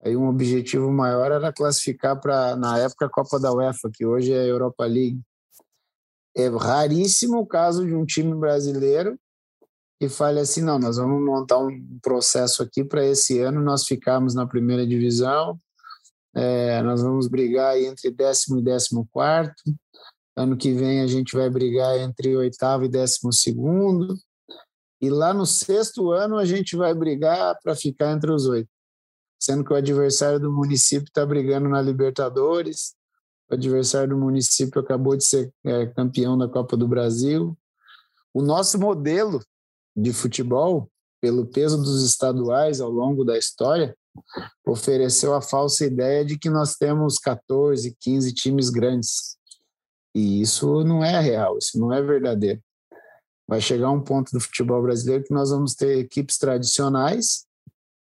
Aí um objetivo maior era classificar para, na época, a Copa da UEFA, que hoje é a Europa League. É raríssimo o caso de um time brasileiro que fale assim, não, nós vamos montar um processo aqui para esse ano nós ficarmos na primeira divisão, é, nós vamos brigar entre décimo e décimo quarto, ano que vem a gente vai brigar entre oitavo e décimo segundo, e lá no sexto ano a gente vai brigar para ficar entre os oito. Sendo que o adversário do município está brigando na Libertadores, o adversário do município acabou de ser é, campeão da Copa do Brasil. O nosso modelo de futebol, pelo peso dos estaduais ao longo da história, ofereceu a falsa ideia de que nós temos 14, 15 times grandes. E isso não é real, isso não é verdadeiro. Vai chegar um ponto do futebol brasileiro que nós vamos ter equipes tradicionais,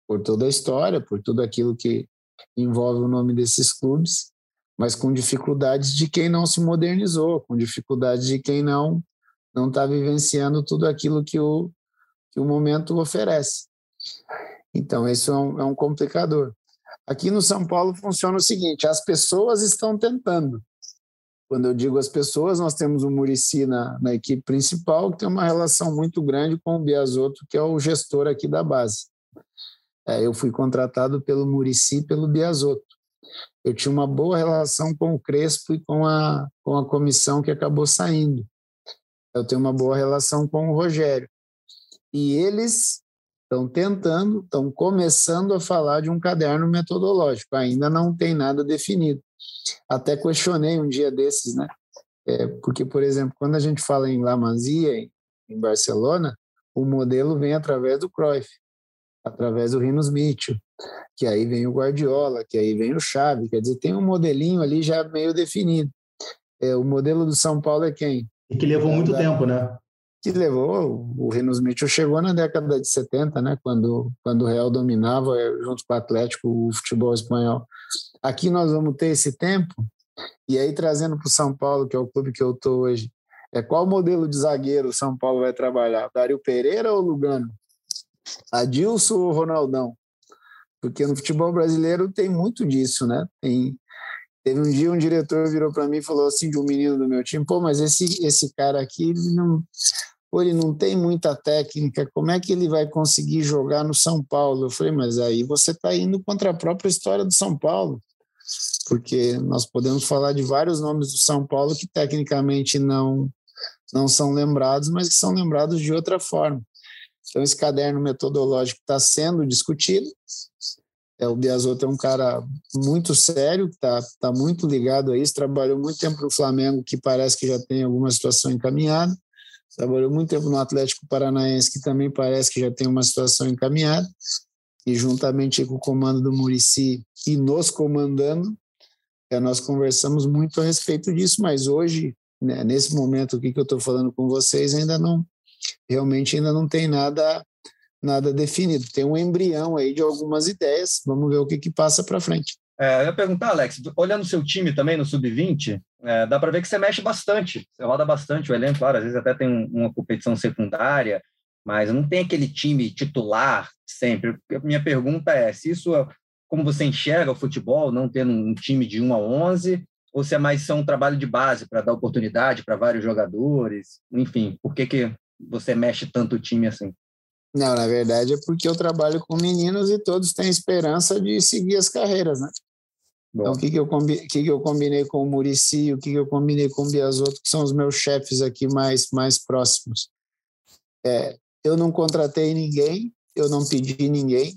por toda a história, por tudo aquilo que envolve o nome desses clubes, mas com dificuldades de quem não se modernizou, com dificuldades de quem não não está vivenciando tudo aquilo que o, que o momento oferece. Então, isso é um, é um complicador. Aqui no São Paulo funciona o seguinte: as pessoas estão tentando. Quando eu digo as pessoas, nós temos o Murici na, na equipe principal, que tem uma relação muito grande com o Biasotto, que é o gestor aqui da base. É, eu fui contratado pelo Murici pelo Biasotto. Eu tinha uma boa relação com o Crespo e com a, com a comissão que acabou saindo. Eu tenho uma boa relação com o Rogério. E eles estão tentando, estão começando a falar de um caderno metodológico, ainda não tem nada definido. Até questionei um dia desses, né? É, porque, por exemplo, quando a gente fala em La Masia, em Barcelona, o modelo vem através do Cruyff, através do Rinos Mitchell, que aí vem o Guardiola, que aí vem o Xavi, quer dizer, tem um modelinho ali já meio definido. É, o modelo do São Paulo é quem?
E que levou muito tempo, né?
Que levou o Rinos Mitchell chegou na década de 70, né, quando quando o Real dominava eh, junto com o Atlético o futebol espanhol. Aqui nós vamos ter esse tempo e aí trazendo para o São Paulo, que é o clube que eu tô hoje, é qual modelo de zagueiro o São Paulo vai trabalhar? Dario Pereira ou Lugano? Adilson ou Ronaldão? Porque no futebol brasileiro tem muito disso, né? Tem Teve um dia um diretor virou para mim e falou assim de um menino do meu time, pô, mas esse esse cara aqui não Pô, ele não tem muita técnica, como é que ele vai conseguir jogar no São Paulo? Eu falei, mas aí você está indo contra a própria história do São Paulo, porque nós podemos falar de vários nomes do São Paulo que tecnicamente não, não são lembrados, mas que são lembrados de outra forma. Então, esse caderno metodológico está sendo discutido. É, o Biasotto é um cara muito sério, está tá muito ligado a isso, trabalhou muito tempo no Flamengo, que parece que já tem alguma situação encaminhada. Trabalhou muito tempo no Atlético Paranaense, que também parece que já tem uma situação encaminhada. E juntamente com o comando do Murici e nos comandando, é, nós conversamos muito a respeito disso, mas hoje, né, nesse momento aqui que eu estou falando com vocês, ainda não, realmente ainda não tem nada nada definido. Tem um embrião aí de algumas ideias, vamos ver o que, que passa para frente.
É, eu ia perguntar, Alex, olhando o seu time também no Sub-20, é, dá para ver que você mexe bastante, você roda bastante o elenco, claro, às vezes até tem uma competição secundária, mas não tem aquele time titular sempre. Minha pergunta é, se isso, como você enxerga o futebol, não tendo um time de 1 a 11, ou se é mais só um trabalho de base para dar oportunidade para vários jogadores, enfim, por que, que você mexe tanto o time assim?
Não, na verdade é porque eu trabalho com meninos e todos têm esperança de seguir as carreiras, né? Então, o que, que, eu combi que, que eu combinei com o Murici, o que, que eu combinei com o Biasotto, que são os meus chefes aqui mais, mais próximos. É, eu não contratei ninguém, eu não pedi ninguém,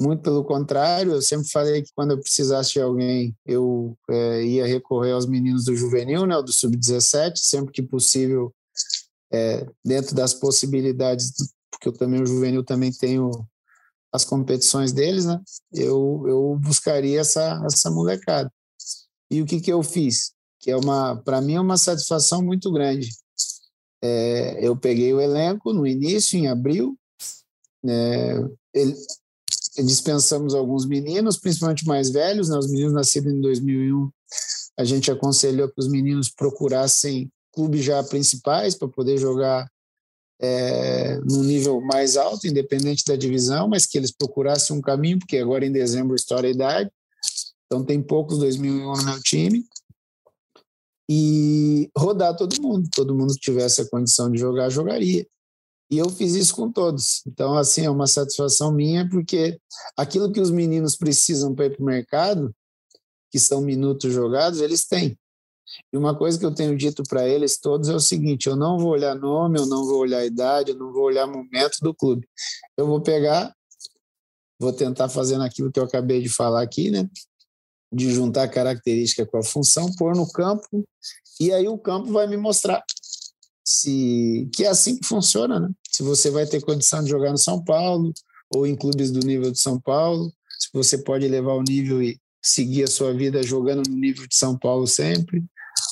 muito pelo contrário, eu sempre falei que quando eu precisasse de alguém, eu é, ia recorrer aos meninos do juvenil, né, do sub-17, sempre que possível, é, dentro das possibilidades, porque eu também, o juvenil também tenho as competições deles, né? Eu, eu buscaria essa, essa molecada. E o que, que eu fiz? Que é uma, para mim, é uma satisfação muito grande. É, eu peguei o elenco no início, em abril, é, ele, dispensamos alguns meninos, principalmente mais velhos, né? os meninos nascidos em 2001. A gente aconselhou que os meninos procurassem clubes já principais para poder jogar é, num nível mais alto, independente da divisão, mas que eles procurassem um caminho, porque agora em dezembro estoura a idade, então tem poucos 2001 no meu time, e rodar todo mundo, todo mundo que tivesse a condição de jogar, jogaria. E eu fiz isso com todos. Então, assim, é uma satisfação minha, porque aquilo que os meninos precisam para ir para o mercado, que são minutos jogados, eles têm. E uma coisa que eu tenho dito para eles todos é o seguinte: eu não vou olhar nome, eu não vou olhar idade, eu não vou olhar momento do clube. Eu vou pegar, vou tentar fazer naquilo que eu acabei de falar aqui, né? De juntar a característica com a função, pôr no campo, e aí o campo vai me mostrar se que é assim que funciona, né? Se você vai ter condição de jogar no São Paulo ou em clubes do nível de São Paulo, se você pode levar o nível e seguir a sua vida jogando no nível de São Paulo sempre,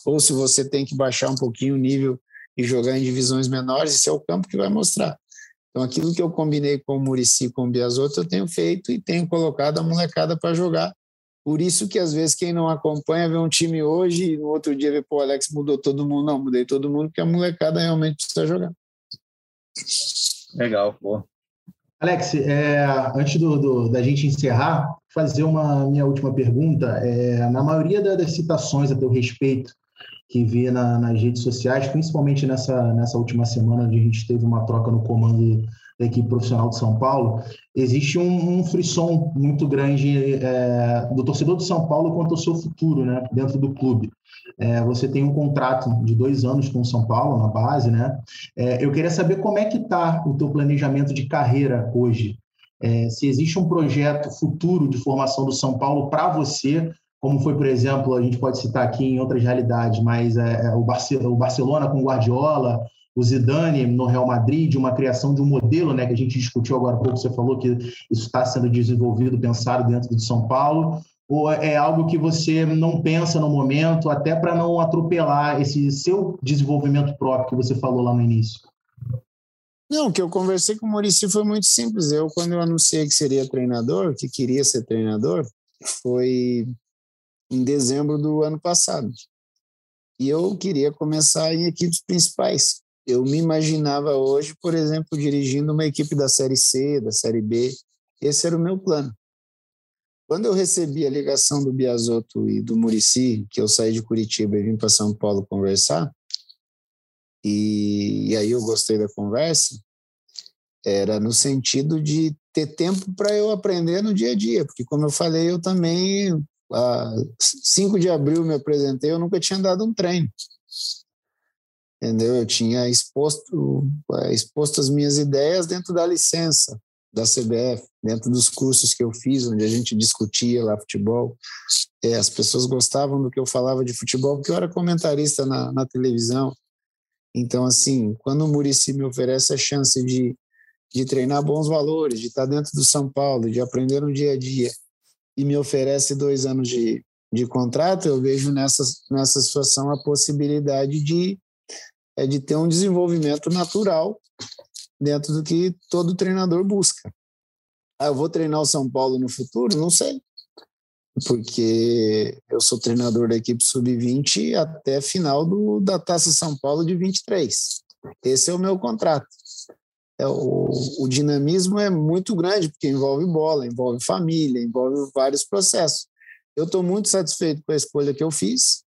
ou se você tem que baixar um pouquinho o nível e jogar em divisões menores, esse é o campo que vai mostrar. Então, aquilo que eu combinei com o Murici, com o Biasotto, eu tenho feito e tenho colocado a molecada para jogar. Por isso que, às vezes, quem não acompanha vê um time hoje e no outro dia vê, pô, Alex mudou todo mundo. Não, mudei todo mundo, porque a molecada realmente precisa jogar.
Legal, pô.
Alex, é, antes do, do, da gente encerrar, fazer uma minha última pergunta. É, na maioria das citações a teu respeito que vi na, nas redes sociais, principalmente nessa, nessa última semana, onde a gente teve uma troca no comando da equipe profissional de São Paulo, existe um, um frisson muito grande é, do torcedor de São Paulo quanto ao seu futuro né, dentro do clube. É, você tem um contrato de dois anos com o São Paulo na base, né? É, eu queria saber como é que está o teu planejamento de carreira hoje. É, se existe um projeto futuro de formação do São Paulo para você, como foi, por exemplo, a gente pode citar aqui em outras realidades, mas é, é o, o Barcelona com Guardiola, o Zidane no Real Madrid, uma criação de um modelo, né, que a gente discutiu agora há pouco, você falou que isso está sendo desenvolvido, pensado dentro de São Paulo, ou é algo que você não pensa no momento, até para não atropelar esse seu desenvolvimento próprio que você falou lá no início?
Não, o que eu conversei com o Maurício foi muito simples. Eu, quando eu anunciei que seria treinador, que queria ser treinador, foi em dezembro do ano passado. E eu queria começar em equipes principais. Eu me imaginava hoje, por exemplo, dirigindo uma equipe da Série C, da Série B. Esse era o meu plano. Quando eu recebi a ligação do Biasotto e do Murici, que eu saí de Curitiba e vim para São Paulo conversar, e, e aí eu gostei da conversa, era no sentido de ter tempo para eu aprender no dia a dia, porque como eu falei, eu também a 5 de abril me apresentei, eu nunca tinha dado um treino. Entendeu? Eu tinha exposto, é, exposto as minhas ideias dentro da licença da CBF, dentro dos cursos que eu fiz, onde a gente discutia lá futebol. É, as pessoas gostavam do que eu falava de futebol, porque eu era comentarista na, na televisão. Então, assim, quando o Murici me oferece a chance de, de treinar bons valores, de estar dentro do São Paulo, de aprender no dia a dia, e me oferece dois anos de, de contrato, eu vejo nessa, nessa situação a possibilidade de, é, de ter um desenvolvimento natural dentro do que todo treinador busca. Ah, eu vou treinar o São Paulo no futuro? Não sei. Porque eu sou treinador da equipe sub-20 até final do, da Taça São Paulo de 23. Esse é o meu contrato é, o, o, dinamismo é muito grande, porque envolve bola, envolve família, envolve vários processos. Eu estou muito satisfeito com a escolha que eu fiz.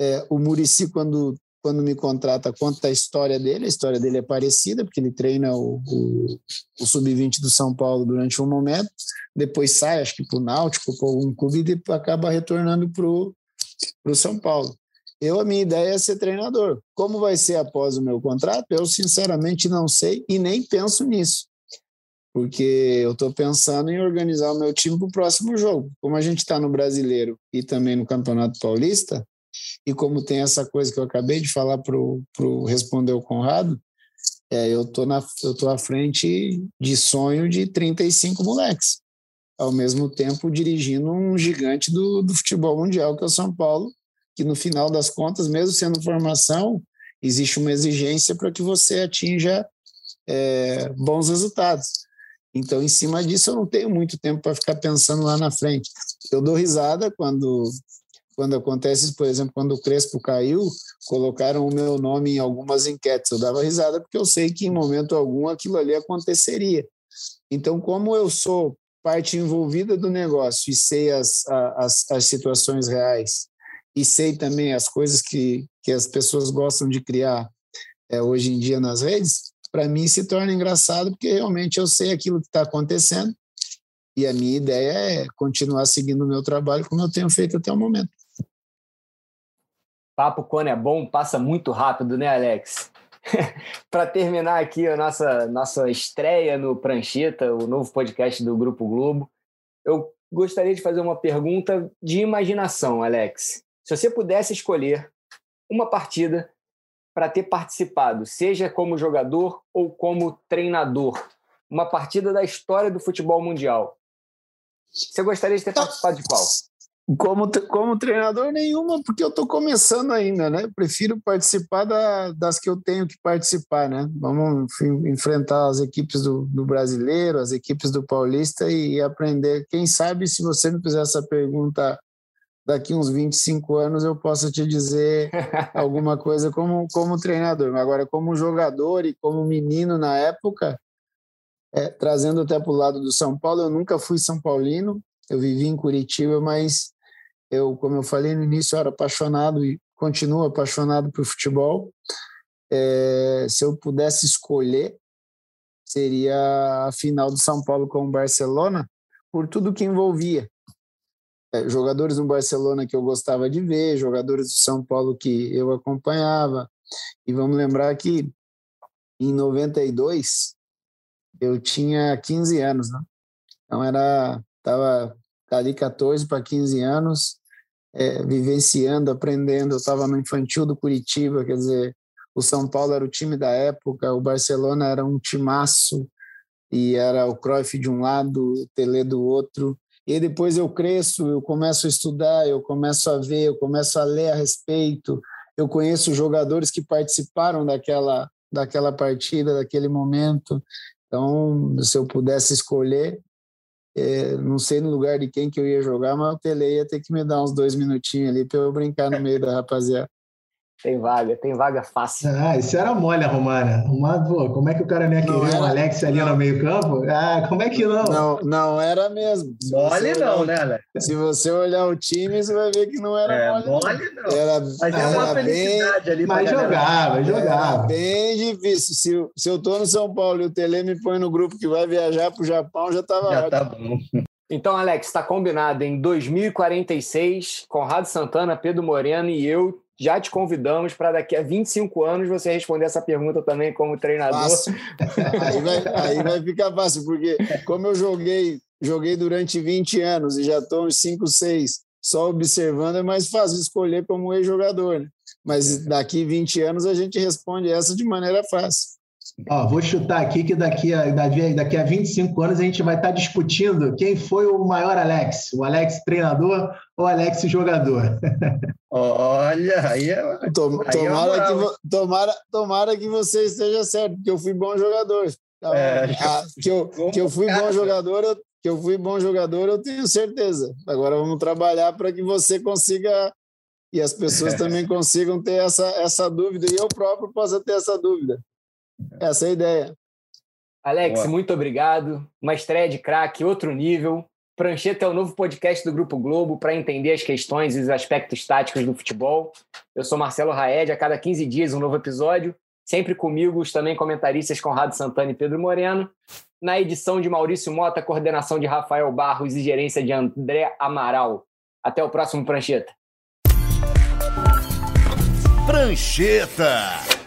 É, o Murici, quando, quando me contrata, conta a história dele. A história dele é parecida, porque ele treina o, o, o Sub-20 do São Paulo durante um momento, depois sai, acho que para o Náutico, para algum clube, e acaba retornando para o São Paulo. Eu, a minha ideia é ser treinador. Como vai ser após o meu contrato? Eu, sinceramente, não sei e nem penso nisso. Porque eu estou pensando em organizar o meu time para o próximo jogo. Como a gente está no Brasileiro e também no Campeonato Paulista, e como tem essa coisa que eu acabei de falar para o Responder o Conrado, é, eu tô na eu à frente de sonho de 35 moleques, ao mesmo tempo dirigindo um gigante do, do futebol mundial que é o São Paulo, que no final das contas, mesmo sendo formação, existe uma exigência para que você atinja é, bons resultados. Então, em cima disso, eu não tenho muito tempo para ficar pensando lá na frente. Eu dou risada quando, quando acontece, por exemplo, quando o Crespo caiu, colocaram o meu nome em algumas enquetes. Eu dava risada porque eu sei que em momento algum aquilo ali aconteceria. Então, como eu sou parte envolvida do negócio e sei as, as, as situações reais e sei também as coisas que, que as pessoas gostam de criar é, hoje em dia nas redes, para mim se torna engraçado porque realmente eu sei aquilo que está acontecendo e a minha ideia é continuar seguindo o meu trabalho como eu tenho feito até o momento.
Papo quando é bom passa muito rápido, né, Alex? para terminar aqui a nossa, nossa estreia no Prancheta, o novo podcast do Grupo Globo, eu gostaria de fazer uma pergunta de imaginação, Alex. Se você pudesse escolher uma partida para ter participado, seja como jogador ou como treinador, uma partida da história do futebol mundial? Você gostaria de ter participado de qual?
Como, como treinador, nenhuma, porque eu estou começando ainda, né? Prefiro participar da, das que eu tenho que participar, né? Vamos enfrentar as equipes do, do brasileiro, as equipes do paulista e, e aprender. Quem sabe, se você me fizer essa pergunta daqui uns 25 anos, eu possa te dizer alguma coisa como, como treinador. Agora, como jogador e como menino na época, é, trazendo até para o lado do São Paulo, eu nunca fui São Paulino, eu vivi em Curitiba, mas eu, como eu falei no início, eu era apaixonado e continuo apaixonado por futebol. É, se eu pudesse escolher, seria a final do São Paulo com o Barcelona, por tudo que envolvia. É, jogadores do Barcelona que eu gostava de ver, jogadores do São Paulo que eu acompanhava. E vamos lembrar que em 92 eu tinha 15 anos, né? Então era tava ali 14 para 15 anos é, vivenciando, aprendendo. Eu estava no infantil do Curitiba, quer dizer, o São Paulo era o time da época, o Barcelona era um timaço, e era o Cruyff de um lado, o Tele do outro. E depois eu cresço, eu começo a estudar, eu começo a ver, eu começo a ler a respeito. Eu conheço jogadores que participaram daquela, daquela partida, daquele momento. Então, se eu pudesse escolher, é, não sei no lugar de quem que eu ia jogar, mas o Tele ia ter que me dar uns dois minutinhos ali para eu brincar no meio da rapaziada.
Tem vaga, tem vaga fácil.
Ah, isso era mole arrumar, né? Arrumar, pô, como é que o cara não ia querer um Alex ali não. no meio-campo? Ah, como é que não?
Não, não era mesmo.
Se mole não, né, Alex?
Se você olhar o time, você vai ver que não era
é,
mole.
Mole não.
Era,
mas era, uma felicidade
bem,
ali
Mas jogava, jogava.
Era bem difícil. Se, se eu tô no São Paulo e o Tele me põe no grupo que vai viajar pro Japão, já tava
já
ótimo.
tá bom.
Então, Alex, está combinado em 2046, Conrado Santana, Pedro Moreno e eu já te convidamos para daqui a 25 anos você responder essa pergunta também como treinador.
Fácil. aí, vai, aí vai ficar fácil, porque como eu joguei, joguei durante 20 anos e já estou uns 5, 6 só observando, é mais fácil escolher como ex-jogador. Né? Mas daqui 20 anos a gente responde essa de maneira fácil.
Ó, vou chutar aqui que daqui a, daqui a 25 anos a gente vai estar discutindo quem foi o maior Alex, o Alex treinador ou o Alex jogador.
Olha, aí é.
Tom, aí tomara, é que, tomara, tomara que você esteja certo, porque eu fui bom jogador. Então, é, ah, que, eu, que eu fui bom jogador, eu, que eu fui bom jogador, eu tenho certeza. Agora vamos trabalhar para que você consiga e as pessoas também consigam ter essa, essa dúvida, e eu próprio possa ter essa dúvida. Essa é a ideia.
Alex, Boa. muito obrigado. Uma estreia de craque, outro nível. Prancheta é o novo podcast do Grupo Globo para entender as questões e os aspectos táticos do futebol. Eu sou Marcelo Raed, a cada 15 dias um novo episódio. Sempre comigo os também comentaristas Conrado Santana e Pedro Moreno. Na edição de Maurício Mota, coordenação de Rafael Barros e gerência de André Amaral. Até o próximo Prancheta.
Prancheta.